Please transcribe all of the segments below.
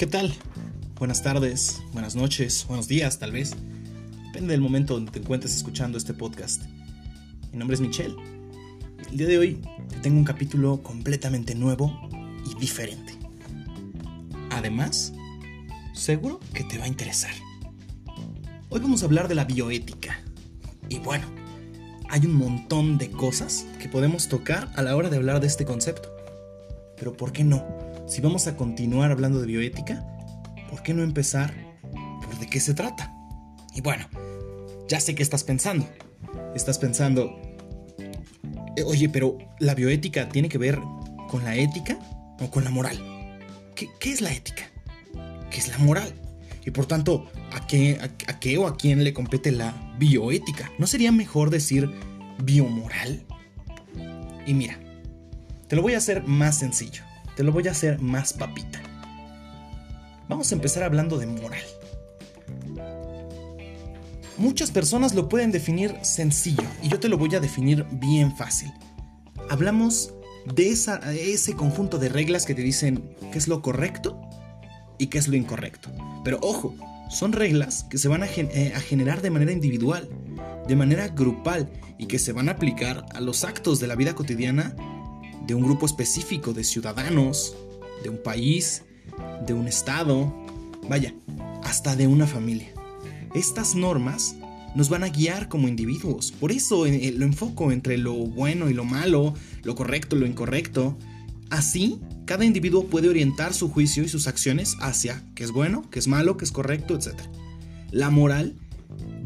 ¿Qué tal? Buenas tardes, buenas noches, buenos días tal vez. Depende del momento donde te encuentres escuchando este podcast. Mi nombre es Michelle. El día de hoy tengo un capítulo completamente nuevo y diferente. Además, seguro que te va a interesar. Hoy vamos a hablar de la bioética. Y bueno, hay un montón de cosas que podemos tocar a la hora de hablar de este concepto. Pero ¿por qué no? Si vamos a continuar hablando de bioética, ¿por qué no empezar por de qué se trata? Y bueno, ya sé qué estás pensando. Estás pensando, eh, oye, pero ¿la bioética tiene que ver con la ética o con la moral? ¿Qué, qué es la ética? ¿Qué es la moral? Y por tanto, ¿a qué, a, a qué o a quién le compete la bioética? ¿No sería mejor decir biomoral? Y mira, te lo voy a hacer más sencillo. Te lo voy a hacer más papita. Vamos a empezar hablando de moral. Muchas personas lo pueden definir sencillo y yo te lo voy a definir bien fácil. Hablamos de esa, ese conjunto de reglas que te dicen qué es lo correcto y qué es lo incorrecto. Pero ojo, son reglas que se van a, eh, a, generar de manera individual, de manera grupal y que se van a aplicar a los actos de la vida cotidiana de un grupo específico de ciudadanos, de un país, de un estado, vaya, hasta de una familia. Estas normas nos van a guiar como individuos. Por eso eh, lo enfoco entre lo bueno y lo malo, lo correcto y lo incorrecto. Así, cada individuo puede orientar su juicio y sus acciones hacia qué es bueno, qué es malo, qué es correcto, etc. La moral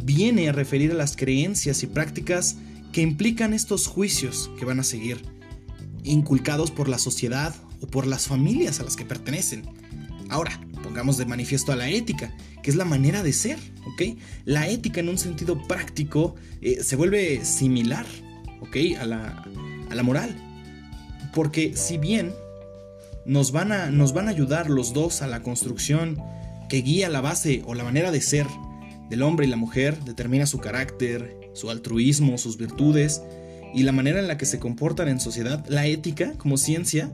viene a referir a las creencias y prácticas que implican estos juicios que van a seguir, inculcados por la sociedad o por las familias a las que pertenecen. Ahora, pongamos de manifiesto a la ética, que es la manera de ser, ¿ok? La ética en un sentido práctico eh, se vuelve similar, ¿ok? A la, a la moral. Porque si bien nos van, a, nos van a ayudar los dos a la construcción que guía la base o la manera de ser del hombre y la mujer, determina su carácter, su altruismo, sus virtudes y la manera en la que se comportan en sociedad, la ética como ciencia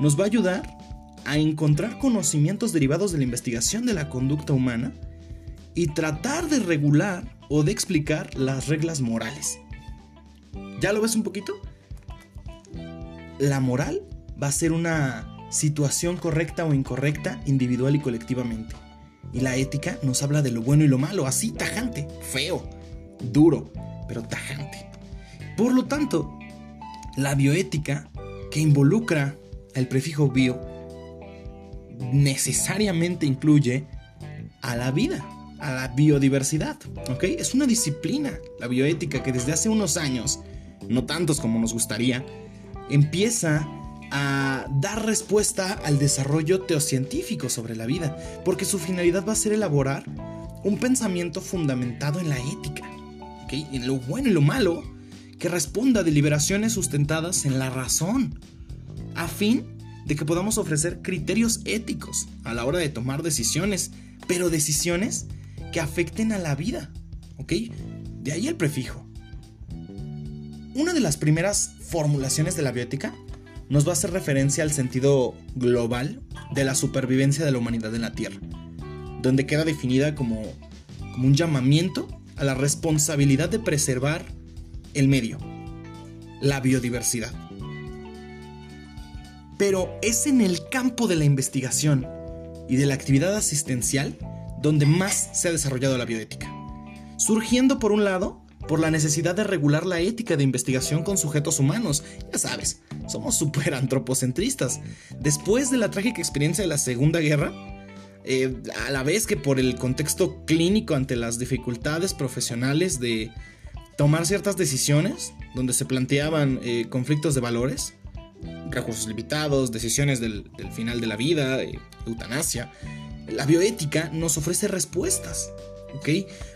nos va a ayudar a encontrar conocimientos derivados de la investigación de la conducta humana y tratar de regular o de explicar las reglas morales. ¿Ya lo ves un poquito? La moral va a ser una situación correcta o incorrecta individual y colectivamente. Y la ética nos habla de lo bueno y lo malo, así tajante, feo, duro, pero tajante. Por lo tanto, la bioética, que involucra el prefijo bio, necesariamente incluye a la vida, a la biodiversidad. ¿Ok? Es una disciplina, la bioética, que desde hace unos años, no tantos como nos gustaría, empieza a dar respuesta al desarrollo teocientífico sobre la vida, porque su finalidad va a ser elaborar un pensamiento fundamentado en la ética, ¿ok? en lo bueno y lo malo, que responda a deliberaciones sustentadas en la razón, a fin de que podamos ofrecer criterios éticos a la hora de tomar decisiones, pero decisiones que afecten a la vida, ¿ok? De ahí el prefijo. Una de las primeras formulaciones de la bioética nos va a hacer referencia al sentido global de la supervivencia de la humanidad en la Tierra, donde queda definida como, como un llamamiento a la responsabilidad de preservar el medio, la biodiversidad. Pero es en el campo de la investigación y de la actividad asistencial donde más se ha desarrollado la bioética, surgiendo por un lado por la necesidad de regular la ética de investigación con sujetos humanos. Ya sabes, somos súper antropocentristas. Después de la trágica experiencia de la Segunda Guerra, eh, a la vez que por el contexto clínico ante las dificultades profesionales de tomar ciertas decisiones, donde se planteaban eh, conflictos de valores, recursos limitados, decisiones del, del final de la vida, eh, eutanasia, la bioética nos ofrece respuestas. ¿ok?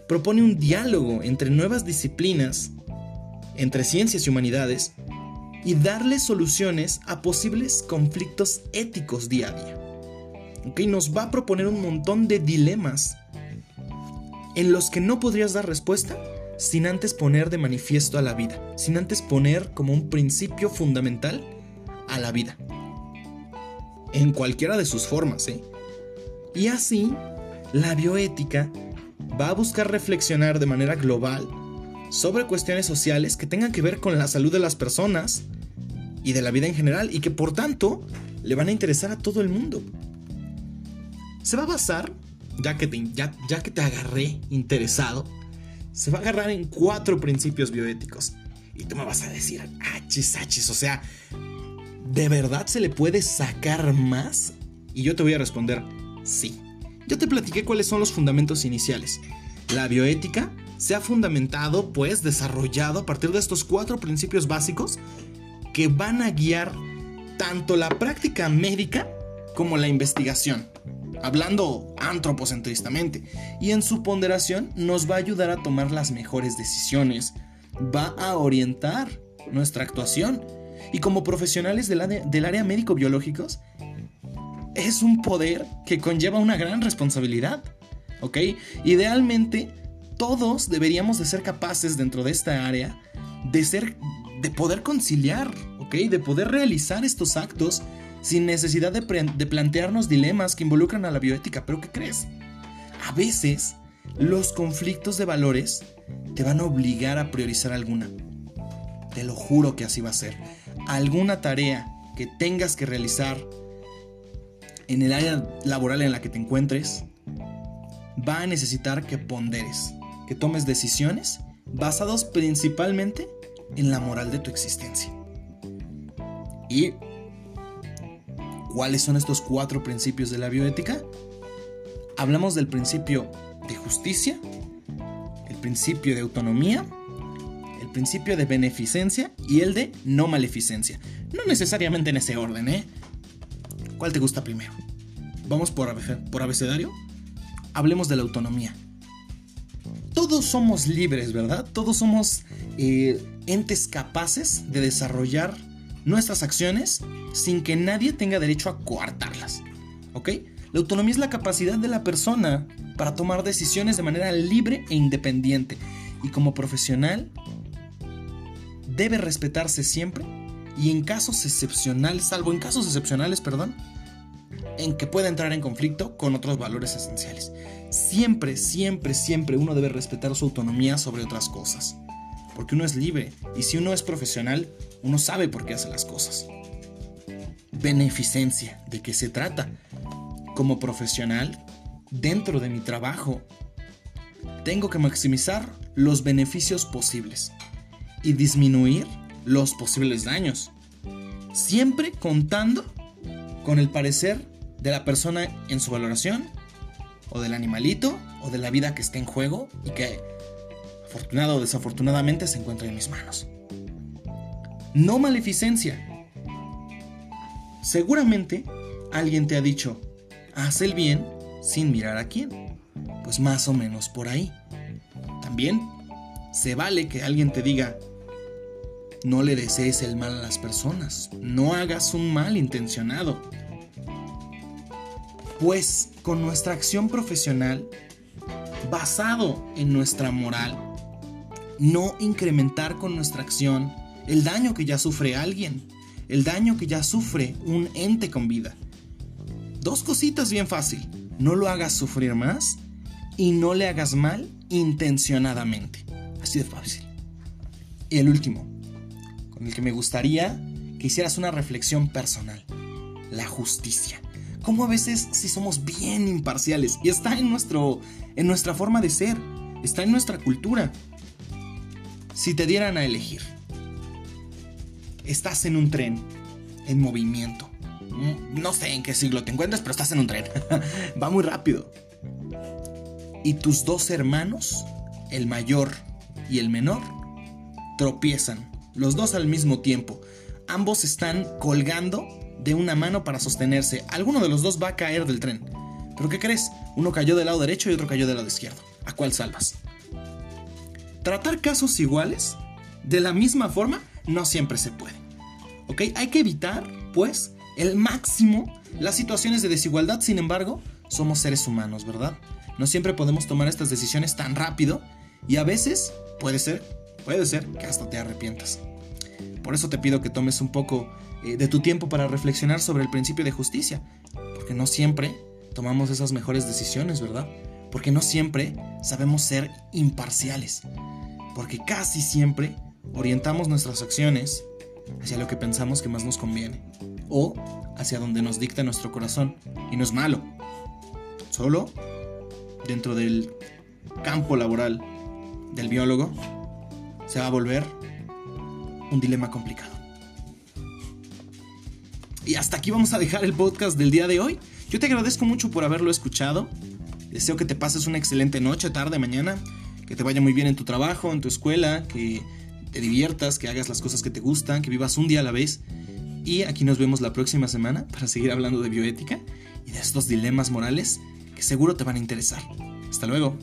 Propone un diálogo entre nuevas disciplinas, entre ciencias y humanidades, y darle soluciones a posibles conflictos éticos día a día. ¿ok? Nos va a proponer un montón de dilemas en los que no podrías dar respuesta sin antes poner de manifiesto a la vida, sin antes poner como un principio fundamental a la vida. En cualquiera de sus formas, ¿eh? Y así, la bioética va a buscar reflexionar de manera global sobre cuestiones sociales que tengan que ver con la salud de las personas y de la vida en general y que por tanto le van a interesar a todo el mundo. Se va a basar, ya que te, ya, que te agarré interesado, se va a agarrar en cuatro principios bioéticos. Y tú me vas a decir, achis, achis, o sea, ¿de verdad se le puede sacar más? Y yo te voy a responder, sí. Yo te platiqué cuáles son los fundamentos iniciales. La bioética se ha fundamentado, pues, desarrollado a partir de estos cuatro principios básicos que van a guiar tanto la práctica médica como la investigación, hablando antropocentristamente, y en su ponderación nos va a ayudar a tomar las mejores decisiones, va a orientar nuestra actuación, y como profesionales del área, médico-biológicos, es un poder que conlleva una gran responsabilidad, ¿ok? Idealmente, todos deberíamos de ser capaces dentro de esta área de ser de poder conciliar, ¿ok? De poder realizar estos actos sin necesidad de, plantearnos dilemas que involucran a la bioética. Pero ¿qué crees? A veces los conflictos de valores te van a obligar a priorizar alguna. Te lo juro que así va a ser. Alguna tarea que tengas que realizar en el área laboral en la que te encuentres va a necesitar que ponderes, que tomes decisiones basados principalmente en la moral de tu existencia. ¿Y cuáles son estos cuatro principios de la bioética? Hablamos del principio de justicia, el principio de autonomía, el principio de beneficencia y el de no maleficencia. No necesariamente en ese orden, ¿eh? ¿Cuál te gusta primero? Vamos por, abecedario. Hablemos de la autonomía. Todos somos libres, ¿verdad? Todos somos eh, entes capaces de desarrollar nuestras acciones sin que nadie tenga derecho a coartarlas. ¿Ok? La autonomía es la capacidad de la persona para tomar decisiones de manera libre e independiente. Y como profesional, debe respetarse siempre y en casos excepcionales, salvo en casos excepcionales, perdón, en que pueda entrar en conflicto con otros valores esenciales. Siempre, siempre, siempre uno debe respetar su autonomía sobre otras cosas porque uno es libre y si uno es profesional, uno sabe por qué hace las cosas. Beneficencia, ¿de qué se trata? Como profesional, dentro de mi trabajo, tengo que maximizar los beneficios posibles y disminuir los posibles daños, siempre contando con el parecer de la persona en su valoración, o del animalito, o de la vida que está en juego y que afortunado o desafortunadamente, se encuentra en mis manos. No maleficencia. Seguramente alguien te ha dicho, haz el bien sin mirar a quién. Pues más o menos por ahí. También se vale que alguien te diga, no le desees el mal a las personas, no hagas un mal intencionado. Pues con nuestra acción profesional, basado en nuestra moral, no incrementar con nuestra acción el daño que ya sufre alguien, el daño que ya sufre un ente con vida. Dos cositas bien fácil, no lo hagas sufrir más y no le hagas mal intencionadamente. Así de fácil. Y el último, con el que me gustaría que hicieras una reflexión personal, la justicia. Como a veces si somos bien imparciales y está en nuestro en nuestra forma de ser, está en nuestra cultura. Si te dieran a elegir, estás en un tren en movimiento. Mm, no sé en qué siglo te encuentras, pero estás en un tren. Va muy rápido. Y tus dos hermanos, el mayor y el menor, tropiezan, los dos al mismo tiempo. Ambos están colgando de una mano para sostenerse. Alguno de los dos va a caer del tren. ¿Pero qué crees? Uno cayó del lado derecho y otro cayó del lado izquierdo. ¿A cuál salvas? Tratar casos iguales de la misma forma no siempre se puede. ¿Ok? Hay que evitar, pues, el máximo las situaciones de desigualdad. Sin embargo, somos seres humanos, ¿verdad? No siempre podemos tomar estas decisiones tan rápido y a veces puede ser, puede ser que hasta te arrepientas. Por eso te pido que tomes un poco eh, de tu tiempo para reflexionar sobre el principio de justicia, porque no siempre tomamos esas mejores decisiones, ¿verdad? Porque no siempre sabemos ser imparciales. Porque casi siempre orientamos nuestras acciones hacia lo que pensamos que más nos conviene. O hacia donde nos dicta nuestro corazón. Y no es malo. Solo dentro del campo laboral del biólogo se va a volver un dilema complicado. Y hasta aquí vamos a dejar el podcast del día de hoy. Yo te agradezco mucho por haberlo escuchado. Deseo que te pases una excelente noche, tarde, mañana. Que te vaya muy bien en tu trabajo, en tu escuela, que te diviertas, que hagas las cosas que te gustan, que vivas un día a la vez. Y aquí nos vemos la próxima semana para seguir hablando de bioética y de estos dilemas morales que seguro te van a interesar. Hasta luego.